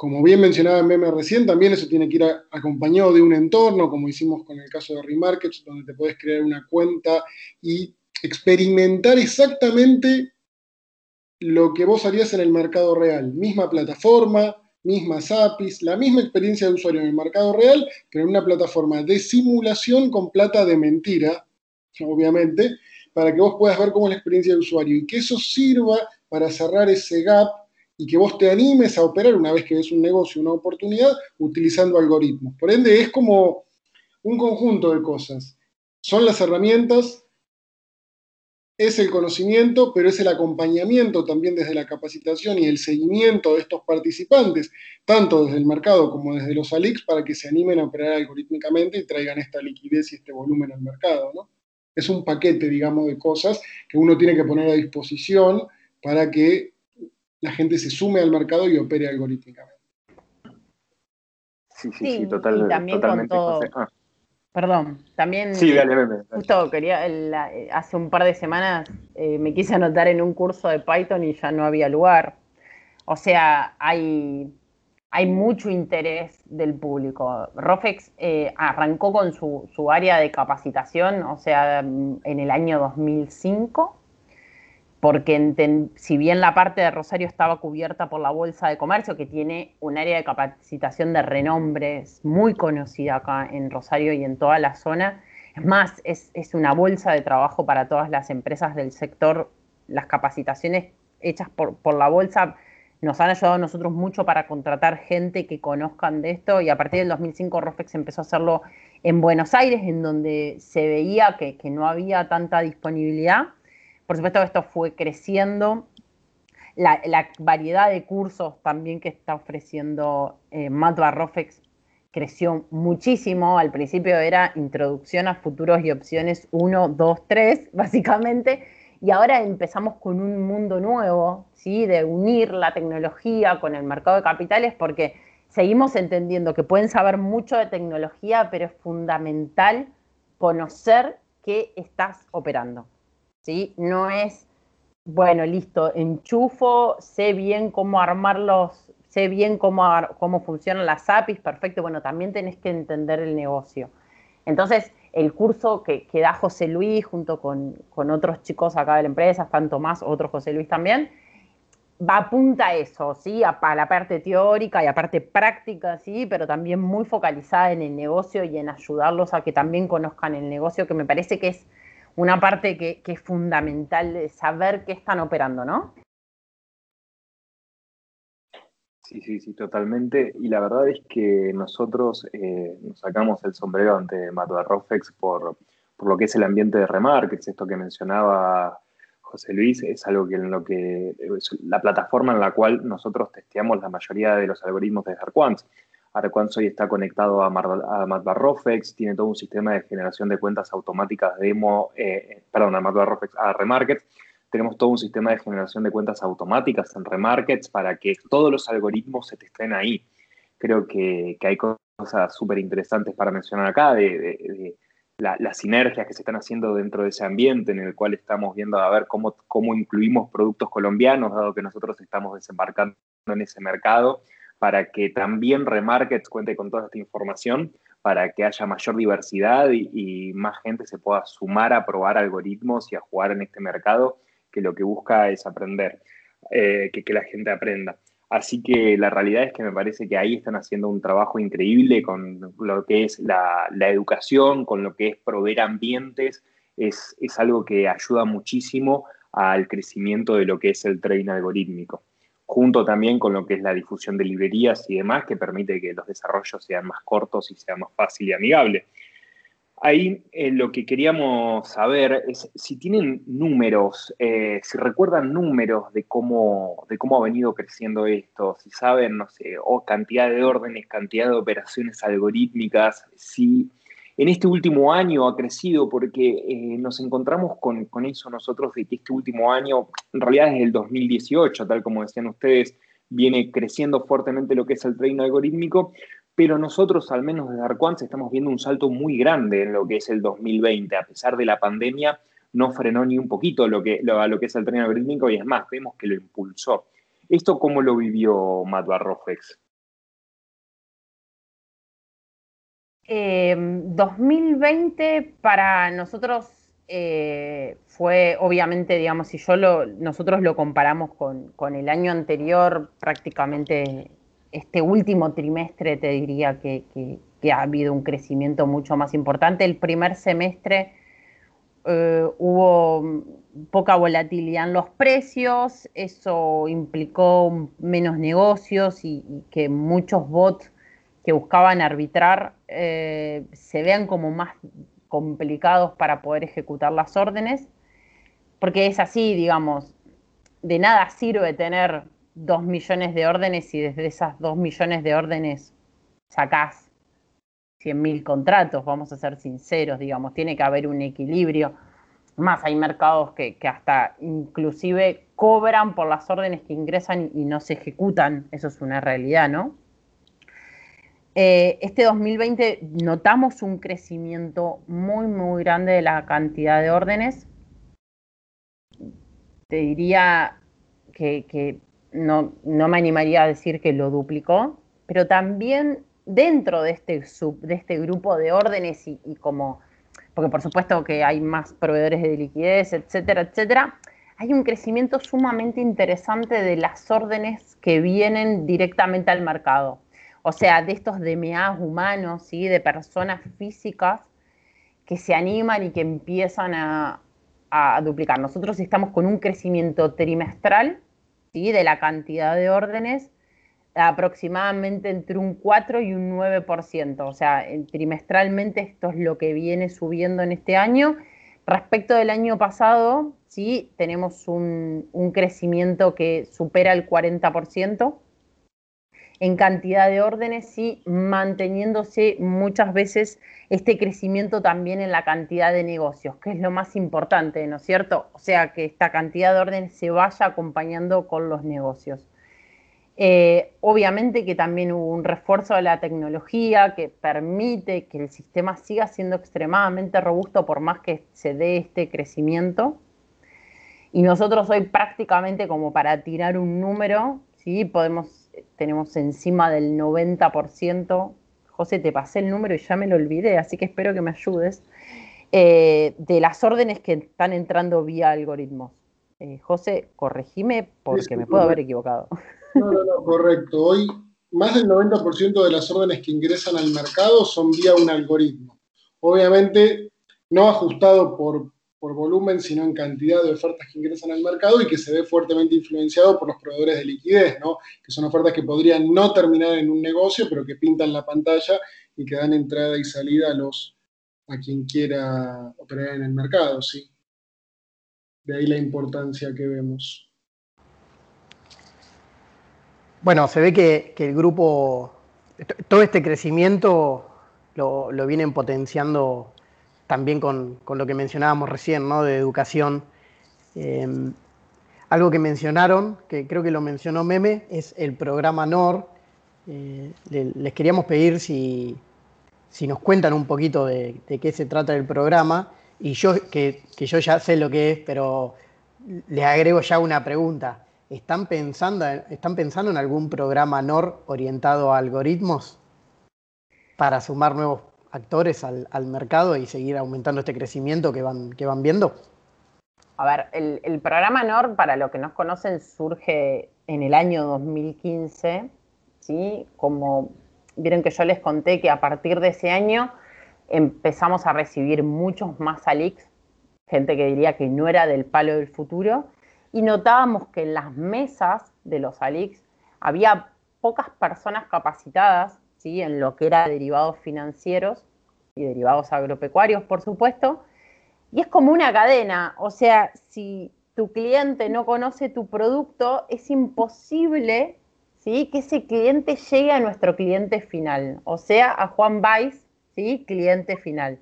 Como bien mencionaba Meme recién, también eso tiene que ir acompañado de un entorno, como hicimos con el caso de Remarkets, donde te puedes crear una cuenta y experimentar exactamente lo que vos harías en el mercado real. Misma plataforma, mismas APIs, la misma experiencia de usuario en el mercado real, pero en una plataforma de simulación con plata de mentira, obviamente, para que vos puedas ver cómo es la experiencia de usuario y que eso sirva para cerrar ese gap y que vos te animes a operar una vez que ves un negocio, una oportunidad, utilizando algoritmos. Por ende, es como un conjunto de cosas. Son las herramientas, es el conocimiento, pero es el acompañamiento también desde la capacitación y el seguimiento de estos participantes, tanto desde el mercado como desde los ALIX, para que se animen a operar algorítmicamente y traigan esta liquidez y este volumen al mercado. ¿no? Es un paquete, digamos, de cosas que uno tiene que poner a disposición para que la gente se sume al mercado y opere algorítmicamente. Sí, sí, sí, total, también Con todo, ah. Perdón, también. Sí, dale, dale, Justo quería, hace un par de semanas eh, me quise anotar en un curso de Python y ya no había lugar. O sea, hay, hay mucho interés del público. Rofex eh, arrancó con su, su, área de capacitación, o sea, en el año 2005 porque si bien la parte de Rosario estaba cubierta por la Bolsa de Comercio, que tiene un área de capacitación de renombre muy conocida acá en Rosario y en toda la zona, es más, es, una bolsa de trabajo para todas las empresas del sector. Las capacitaciones hechas por, la bolsa nos han ayudado a nosotros mucho para contratar gente que conozcan de esto y a partir del 2005 Rofex empezó a hacerlo en Buenos Aires, en donde se veía que no había tanta disponibilidad por supuesto, esto fue creciendo. La, variedad de cursos también que está ofreciendo eh, creció muchísimo. Al principio era introducción a futuros y opciones 1, 2, 3, básicamente. Y ahora empezamos con un mundo nuevo, ¿sí? de unir la tecnología con el mercado de capitales, porque seguimos entendiendo que pueden saber mucho de tecnología, pero es fundamental conocer qué estás operando. ¿Sí? No es bueno, listo, enchufo, sé bien cómo armarlos, sé bien cómo, cómo funcionan las APIs, perfecto, bueno, también tenés que entender el negocio. Entonces, el curso que, da José Luis junto con, otros chicos acá de la empresa, tanto más, otro José Luis también, va apunta a eso, ¿sí? A, la parte teórica y a parte práctica, ¿sí? Pero también muy focalizada en el negocio y en ayudarlos a que también conozcan el negocio, que me parece que es una parte que, es fundamental de saber qué están operando, ¿no? Sí, sí, sí, totalmente. Y la verdad es que nosotros eh, nos sacamos el sombrero ante Matua Rofex por, por lo que es el ambiente de remarkets, esto que mencionaba José Luis, es algo que en lo que es la plataforma en la cual nosotros testeamos la mayoría de los algoritmos de Arquants. Arquants hoy está conectado a, a Rofex, tiene todo un sistema de generación de cuentas automáticas demo, eh, perdón, a Rofex, a Remarkets, tenemos todo un sistema de generación de cuentas automáticas en Remarkets para que todos los algoritmos se testen ahí. Creo que, hay cosas súper interesantes para mencionar acá de, las sinergias que se están haciendo dentro de ese ambiente en el cual estamos viendo a ver cómo, cómo incluimos productos colombianos, dado que nosotros estamos desembarcando en ese mercado, para que también Remarkets cuente con toda esta información, para que haya mayor diversidad y más gente se pueda sumar a probar algoritmos y a jugar en este mercado que lo que busca es aprender, eh, que, la gente aprenda. Así que la realidad es que me parece que ahí están haciendo un trabajo increíble con lo que es la, educación, con lo que es proveer ambientes. Es, es, algo que ayuda muchísimo al crecimiento de lo que es el trading algorítmico, junto también con lo que es la difusión de librerías y demás, que permite que los desarrollos sean más cortos y sean más fáciles y amigables. Ahí eh, lo que queríamos saber es si tienen números, eh, si recuerdan números de cómo, de cómo ha venido creciendo esto, si saben, no sé, o cantidad de órdenes, cantidad de operaciones algorítmicas, si en este último año ha crecido, porque eh, nos encontramos con, eso nosotros de que este último año, en realidad desde el 2018, tal como decían ustedes, viene creciendo fuertemente lo que es el trading algorítmico, pero nosotros, al menos desde Arquans, estamos viendo un salto muy grande en lo que es el 2020. A pesar de la pandemia, no frenó ni un poquito lo que, es el tren algorítmico y es más, vemos que lo impulsó. ¿Esto cómo lo vivió Matt Barrofex? 2020 em, para nosotros eh, fue, obviamente, digamos, si yo lo, nosotros lo comparamos con, el año anterior, prácticamente este último trimestre te diría que, ha habido un crecimiento mucho más importante. El primer semestre eh, hubo poca volatilidad en los precios, eso implicó menos negocios y, que muchos bots que buscaban arbitrar eh, se vean como más complicados para poder ejecutar las órdenes, porque es así, digamos, de nada sirve tener dos millones de órdenes y desde esas dos millones de órdenes sacás 100.000 contratos, vamos a ser sinceros, digamos, tiene que haber un equilibrio. Más hay mercados que, hasta inclusive cobran por las órdenes que ingresan y no se ejecutan, eso es una realidad, ¿no? Eh, este 2020 notamos un crecimiento muy, muy grande de la cantidad de órdenes. Te diría que no, no me animaría a decir que lo duplicó, pero también dentro de este, de este grupo de órdenes y, como, porque por supuesto que hay más proveedores de liquidez, etcétera, etcétera, hay un crecimiento sumamente interesante de las órdenes que vienen directamente al mercado. O sea, de estos DMA humanos, ¿sí? de personas físicas que se animan y que empiezan a, a duplicar. Nosotros estamos con un crecimiento trimestral de la cantidad de órdenes, aproximadamente entre un 4 y un 9%. O sea, trimestralmente esto es lo que viene subiendo en este año. Respecto del año pasado, sí, tenemos un, un crecimiento que supera el 40% en cantidad de órdenes y manteniéndose muchas veces este crecimiento también en la cantidad de negocios, que es lo más importante, ¿no es cierto? O sea, que esta cantidad de órdenes se vaya acompañando con los negocios. Eh, obviamente que también hubo un refuerzo de la tecnología que permite que el sistema siga siendo extremadamente robusto por más que se dé este crecimiento. Y nosotros hoy prácticamente como para tirar un número, ¿sí? Podemos, tenemos encima del 90%, José, te pasé el número y ya me lo olvidé, así que espero que me ayudes, eh, de las órdenes que están entrando vía algoritmos. Eh, José, corregime porque me puedo haber equivocado. No, no, no, correcto. Hoy más del 90% de las órdenes que ingresan al mercado son vía un algoritmo. Obviamente no ajustado por, volumen, sino en cantidad de ofertas que ingresan al mercado y que se ve fuertemente influenciado por los proveedores de liquidez, ¿no? que son ofertas que podrían no terminar en un negocio, pero que pintan la pantalla y que dan entrada y salida a, los, a quien quiera operar en el mercado. ¿sí? De ahí la importancia que vemos. Bueno, se ve que, el grupo, todo este crecimiento lo, vienen potenciando también con, lo que mencionábamos recién, ¿no? De educación. Em, algo que mencionaron, que creo que lo mencionó Meme, es el programa NOR. Eh, les queríamos pedir si, nos cuentan un poquito de, qué se trata el programa. Y yo, que, que yo ya sé lo que es, pero les agrego ya una pregunta. ¿Están pensando, ¿Están pensando en algún programa NOR orientado a algoritmos para sumar nuevos actores al, mercado y seguir aumentando este crecimiento que van, que van viendo? A ver, el, programa NOR, para los que nos conocen, surge en el año 2015, ¿sí? Como vieron que yo les conté que a partir de ese año empezamos a recibir muchos más ALIX, gente que diría que no era del palo del futuro, y notábamos que en las mesas de los ALIX había pocas personas capacitadas ¿sí? en lo que era derivados financieros y derivados agropecuarios, por supuesto. Y es como una cadena, o sea, si tu cliente no conoce tu producto, es imposible ¿sí? que ese cliente llegue a nuestro cliente final, o sea, a Juan Weiss, ¿sí? cliente final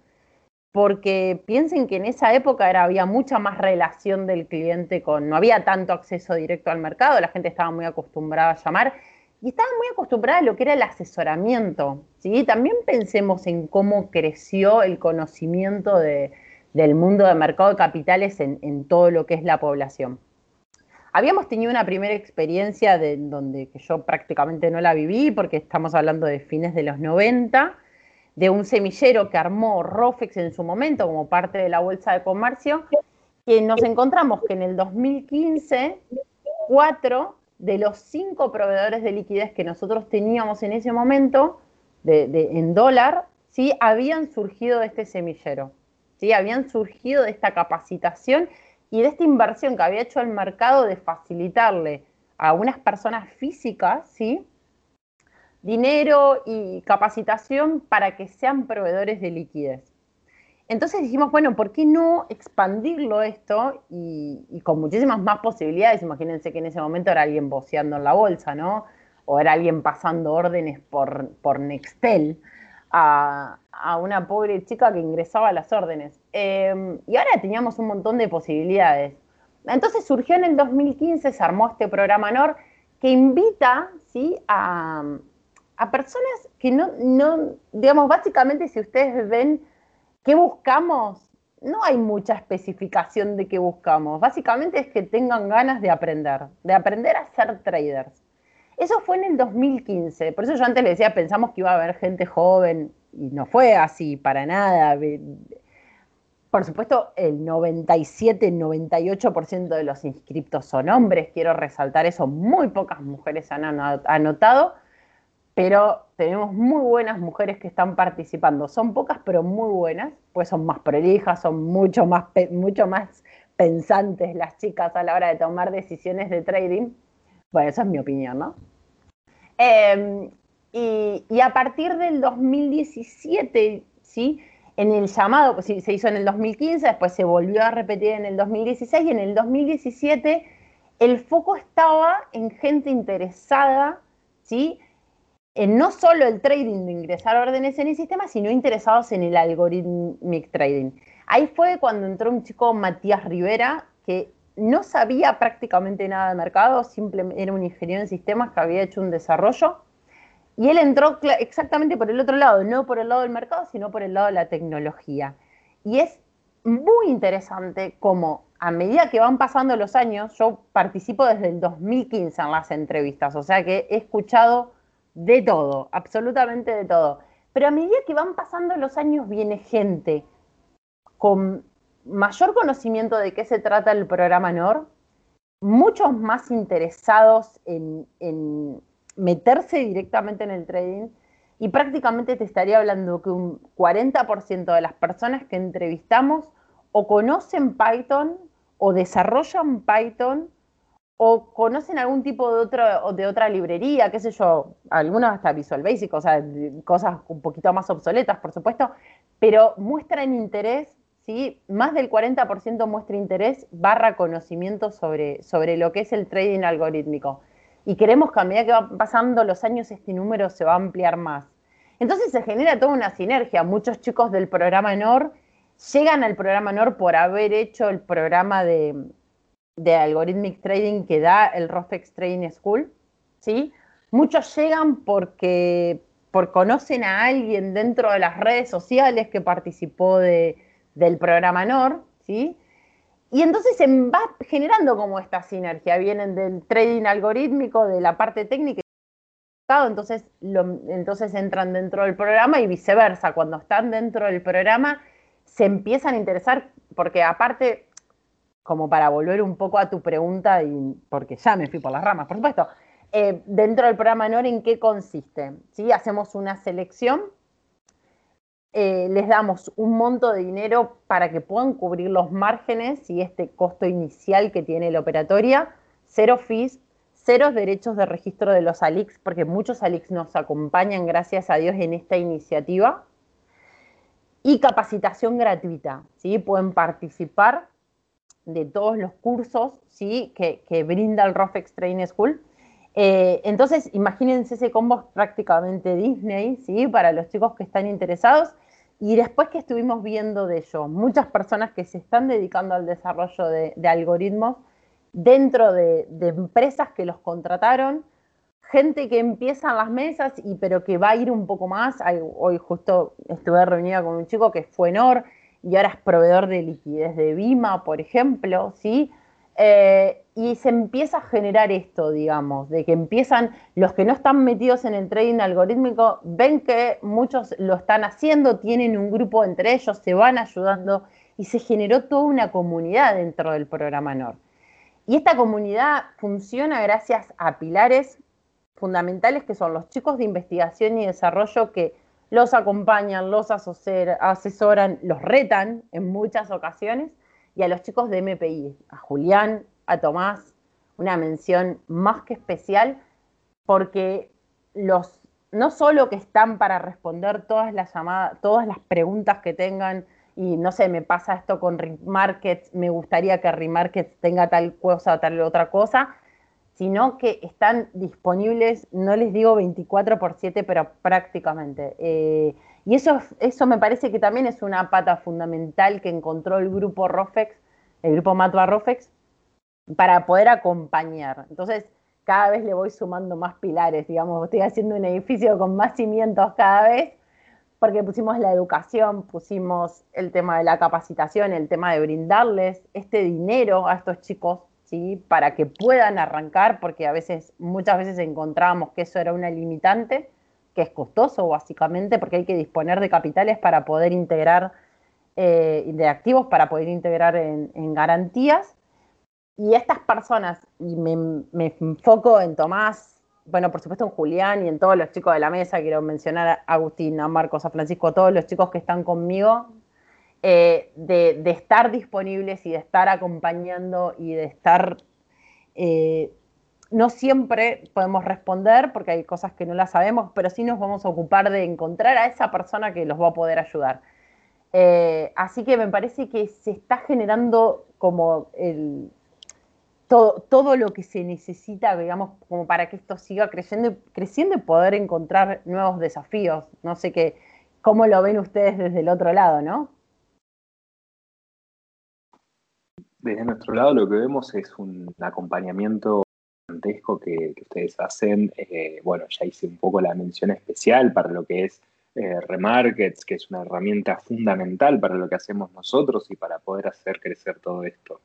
porque piensen que en esa época era, había mucha más relación del cliente con, no había tanto acceso directo al mercado, la gente estaba muy acostumbrada a llamar y estaba muy acostumbrada a lo que era el asesoramiento. ¿sí? También pensemos en cómo creció el conocimiento del mundo de mercado de capitales en, todo lo que es la población. Habíamos tenido una primera experiencia de, donde que yo prácticamente no la viví porque estamos hablando de fines de los 90 de un semillero que armó Rofex en su momento como parte de la Bolsa de Comercio, que nos encontramos que en el 2015, cuatro de los cinco proveedores de liquidez que nosotros teníamos en ese momento, en dólar, ¿sí? habían surgido de este semillero, ¿sí? habían surgido de esta capacitación y de esta inversión que había hecho el mercado de facilitarle a unas personas físicas, ¿sí? dinero y capacitación para que sean proveedores de liquidez. Entonces dijimos, bueno, ¿por qué no expandirlo esto y, con muchísimas más posibilidades? Imagínense que en ese momento era alguien boceando en la bolsa, ¿no? O era alguien pasando órdenes por, por Nextel a, una pobre chica que ingresaba a las órdenes. Em, y ahora teníamos un montón de posibilidades. Entonces surgió en el 2015, se armó este programa NOR que invita ¿sí? a, a personas que no, no, digamos, básicamente si ustedes ven qué buscamos, no hay mucha especificación de qué buscamos. Básicamente es que tengan ganas de aprender, de aprender a ser traders. Eso fue en el 2015, por eso yo antes les decía, pensamos que iba a haber gente joven y no fue así para nada. Por supuesto, el 97, 98% de los inscriptos son hombres, quiero resaltar eso, muy pocas mujeres han anotado pero tenemos muy buenas mujeres que están participando. Son pocas, pero muy buenas, pues son más prolijas, son mucho más, mucho más pensantes las chicas a la hora de tomar decisiones de trading. Bueno, esa es mi opinión, ¿no? Em, y, a partir del 2017, ¿sí? En el llamado, pues se hizo en el 2015, después se volvió a repetir en el 2016 y en el 2017 el foco estaba en gente interesada, ¿sí? No solo el trading de ingresar órdenes en el sistema, sino interesados en el algorithmic trading. Ahí fue cuando entró un chico, Matías Rivera, que no sabía prácticamente nada de mercado, simplemente era un ingeniero en sistemas que había hecho un desarrollo. Y él entró exactamente por el otro lado, no por el lado del mercado, sino por el lado de la tecnología. Y es muy interesante como a medida que van pasando los años, yo participo desde el 2015 en las entrevistas, o sea que he escuchado de todo, absolutamente de todo. Pero a medida que van pasando los años viene gente con mayor conocimiento de qué se trata el programa NOR, muchos más interesados en, en meterse directamente en el trading y prácticamente te estaría hablando que un 40% de las personas que entrevistamos o conocen Python o desarrollan Python o conocen algún tipo de, otro, de otra librería, qué sé yo, algunos hasta Visual Basic, o sea, cosas un poquito más obsoletas, por supuesto, pero muestran interés, ¿sí? Más del 40% muestra interés barra conocimiento sobre, sobre lo que es el trading algorítmico. Y queremos que a medida que van pasando los años este número se va a ampliar más. Entonces se genera toda una sinergia. Muchos chicos del programa NOR llegan al programa NOR por haber hecho el programa de, Algorithmic Trading que da el Rofex Trading School, ¿sí? Muchos llegan porque, conocen a alguien dentro de las redes sociales que participó del programa NOR, ¿sí? Y entonces se va generando como esta sinergia, vienen del trading algorítmico, de la parte técnica, entonces, entonces entran dentro del programa y viceversa, cuando están dentro del programa se empiezan a interesar, porque aparte, como para volver un poco a tu pregunta, y porque ya me fui por las ramas, por supuesto, eh, dentro del programa NOR, ¿en qué consiste? ¿Sí? Hacemos una selección, eh, les damos un monto de dinero para que puedan cubrir los márgenes y este costo inicial que tiene la operatoria, cero fees, cero derechos de registro de los ALIX, porque muchos ALIX nos acompañan, gracias a Dios, en esta iniciativa y capacitación gratuita, ¿sí? Pueden participar de todos los cursos, ¿sí? Que, brinda el Rofex Training School. Eh, entonces, imagínense ese combo prácticamente Disney, ¿sí? Para los chicos que están interesados. Y después que estuvimos viendo de ello, muchas personas que se están dedicando al desarrollo de, algoritmos dentro de, de empresas que los contrataron, gente que empieza en las mesas, y, pero que va a ir un poco más. Hoy justo estuve reunida con un chico que fue NOR y ahora es proveedor de liquidez de Bima, por ejemplo, ¿sí? Eh, y se empieza a generar esto, digamos, de que empiezan los que no están metidos en el trading algorítmico, ven que muchos lo están haciendo, tienen un grupo entre ellos, se van ayudando y se generó toda una comunidad dentro del programa NOR. Y esta comunidad funciona gracias a pilares fundamentales que son los chicos de investigación y desarrollo que los acompañan, los asesoran, los retan en muchas ocasiones, y a los chicos de MPI, a Julián, a Tomás, una mención más que especial, porque los no solo que están para responder todas las llamadas, todas las preguntas que tengan, y no sé, me pasa esto con Remarkets, me gustaría que Remarkets tenga tal cosa tal otra cosa, sino que están disponibles, no les digo 24 por 7, pero prácticamente. Eh, y eso, eso me parece que también es una pata fundamental que encontró el grupo Rofex, el grupo Matva Rofex, para poder acompañar. Entonces, cada vez le voy sumando más pilares, digamos, estoy haciendo un edificio con más cimientos cada vez, porque pusimos la educación, pusimos el tema de la capacitación, el tema de brindarles este dinero a estos chicos para que puedan arrancar, porque a veces, muchas veces encontrábamos que eso era una limitante, que es costoso básicamente, porque hay que disponer de capitales para poder integrar, eh, de activos para poder integrar en, garantías. Y estas personas, y me, me, enfoco en Tomás, bueno, por supuesto en Julián y en todos los chicos de la mesa, quiero mencionar a Agustín, a Marcos, a Francisco, a todos los chicos que están conmigo, eh, de, estar disponibles y de estar acompañando y de estar... Eh, no siempre podemos responder porque hay cosas que no las sabemos, pero sí nos vamos a ocupar de encontrar a esa persona que los va a poder ayudar. Eh, así que me parece que se está generando como el, todo, todo, lo que se necesita, digamos, como para que esto siga creciendo, creciendo y poder encontrar nuevos desafíos. No sé qué, cómo lo ven ustedes desde el otro lado, ¿no? Desde nuestro lado lo que vemos es un acompañamiento gigantesco que, ustedes hacen. Eh, bueno, ya hice un poco la mención especial para lo que es eh, remarkets, que es una herramienta fundamental para lo que hacemos nosotros y para poder hacer crecer todo esto.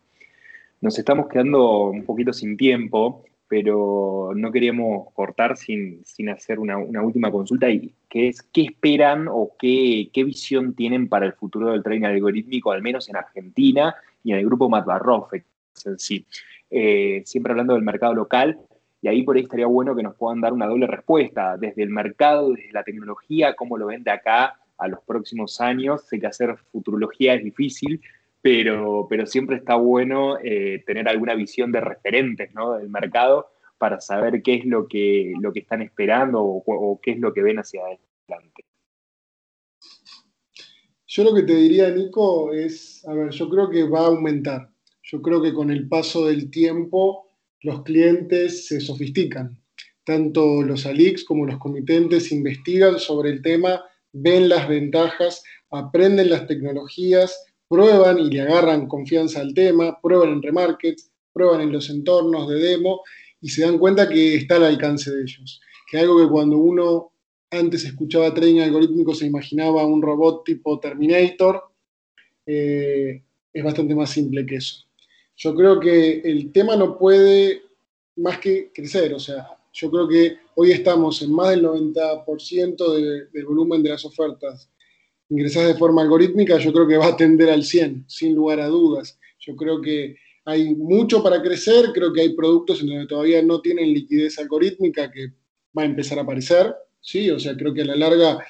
Nos estamos quedando un poquito sin tiempo, pero no queríamos cortar sin, hacer una, última consulta, y que es qué esperan o qué, visión tienen para el futuro del trading algorítmico, al menos en Argentina y en el grupo Matbarrof en sí. Eh, siempre hablando del mercado local, y ahí por ahí estaría bueno que nos puedan dar una doble respuesta, desde el mercado, desde la tecnología, cómo lo ven de acá a los próximos años. Sé que hacer futurología es difícil, pero, pero siempre está bueno eh, tener alguna visión de referentes ¿no? del mercado para saber qué es lo que, lo que están esperando o, qué es lo que ven hacia adelante. Yo lo que te diría, Nico, es, a ver, yo creo que va a aumentar. Yo creo que con el paso del tiempo los clientes se sofistican. Tanto los ALIX como los comitentes investigan sobre el tema, ven las ventajas, aprenden las tecnologías, prueban y le agarran confianza al tema, prueban en remarkets, prueban en los entornos de demo y se dan cuenta que está al alcance de ellos. Que algo que cuando uno antes escuchaba trading algorítmico se imaginaba un robot tipo Terminator, eh, es bastante más simple que eso yo creo que el tema no puede más que crecer. O sea, yo creo que hoy estamos en más del 90% del volumen de las ofertas ingresadas de forma algorítmica. Yo creo que va a tender al 100, sin lugar a dudas. Yo creo que hay mucho para crecer. Creo que hay productos en donde todavía no tienen liquidez algorítmica que va a empezar a aparecer. ¿Sí? O sea, creo que a la larga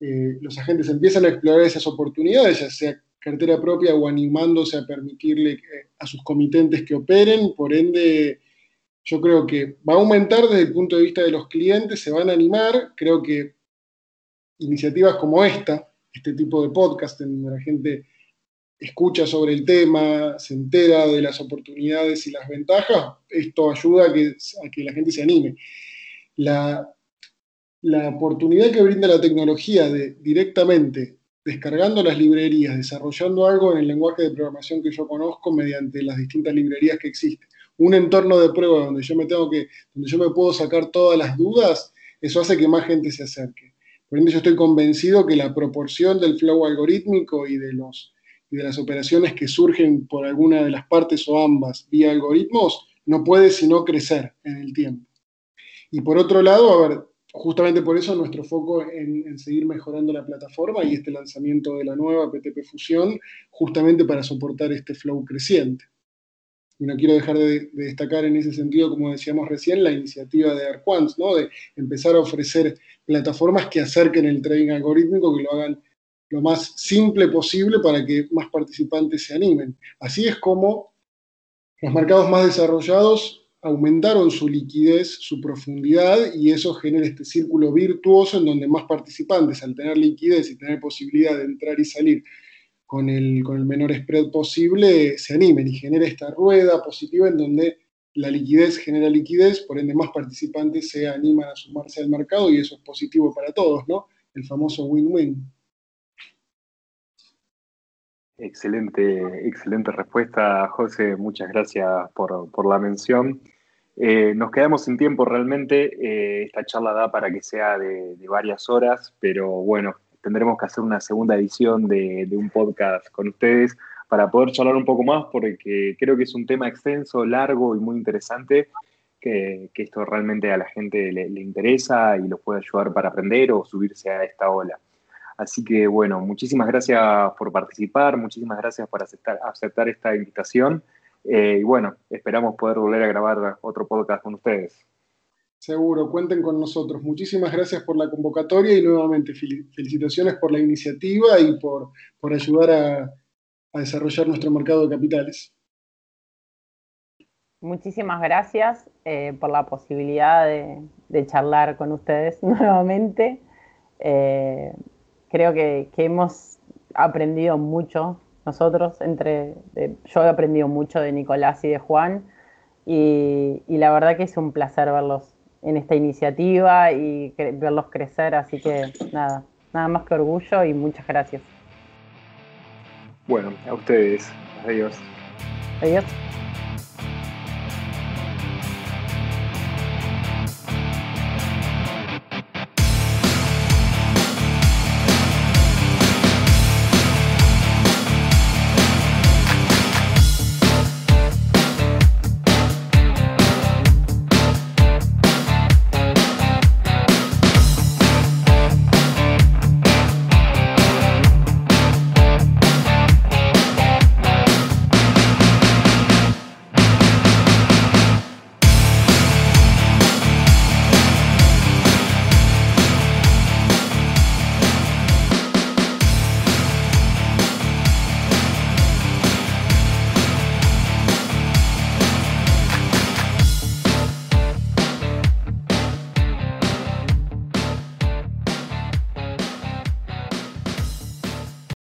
eh, los agentes empiezan a explorar esas oportunidades, ya sea cartera propia o animándose a permitirle a sus comitentes que operen. Por ende, yo creo que va a aumentar desde el punto de vista de los clientes, se van a animar. Creo que iniciativas como esta, este tipo de podcast en donde la gente escucha sobre el tema, se entera de las oportunidades y las ventajas, esto ayuda a que, la gente se anime. La oportunidad que brinda la tecnología de directamente descargando las librerías, desarrollando algo en el lenguaje de programación que yo conozco mediante las distintas librerías que existen. Un entorno de prueba donde yo me tengo que, donde yo puedo sacar todas las dudas, eso hace que más gente se acerque. Por ende, yo estoy convencido que la proporción del flow algorítmico y de, los, y de las operaciones que surgen por alguna de las partes o ambas vía algoritmos no puede sino crecer en el tiempo. Y por otro lado, a ver, justamente por eso nuestro foco en, seguir mejorando la plataforma y este lanzamiento de la nueva PTP Fusión, justamente para soportar este flow creciente. Y no quiero dejar de, destacar en ese sentido, como decíamos recién, la iniciativa de Arquans, ¿no? de empezar a ofrecer plataformas que acerquen el trading algorítmico, que lo hagan lo más simple posible para que más participantes se animen. Así es como los mercados más desarrollados aumentaron su liquidez, su profundidad, y eso genera este círculo virtuoso en donde más participantes, al tener liquidez y tener posibilidad de entrar y salir con el, con el menor spread posible, se animen y genera esta rueda positiva en donde la liquidez genera liquidez, por ende más participantes se animan a sumarse al mercado y eso es positivo para todos, ¿no? El famoso win-win. Excelente, excelente respuesta, José. Muchas gracias por, por la mención. Eh, nos quedamos sin tiempo realmente. Eh, esta charla da para que sea de, varias horas, pero bueno, tendremos que hacer una segunda edición de, un podcast con ustedes para poder charlar un poco más, porque creo que es un tema extenso, largo y muy interesante, que, esto realmente a la gente le, interesa y los puede ayudar para aprender o subirse a esta ola. Así que bueno, muchísimas gracias por participar, muchísimas gracias por aceptar esta invitación. Eh, y bueno, esperamos poder volver a grabar otro podcast con ustedes. Seguro, cuenten con nosotros. Muchísimas gracias por la convocatoria y nuevamente felicitaciones por la iniciativa y por, ayudar a, desarrollar nuestro mercado de capitales. Muchísimas gracias eh, por la posibilidad de, charlar con ustedes <laughs> nuevamente. Eh, creo que, que hemos aprendido mucho nosotros, entre, yo he aprendido mucho de Nicolás y de Juan y, la verdad que es un placer verlos en esta iniciativa y verlos crecer, así que nada, nada más que orgullo y muchas gracias. Bueno, a ustedes. Adiós. Adiós.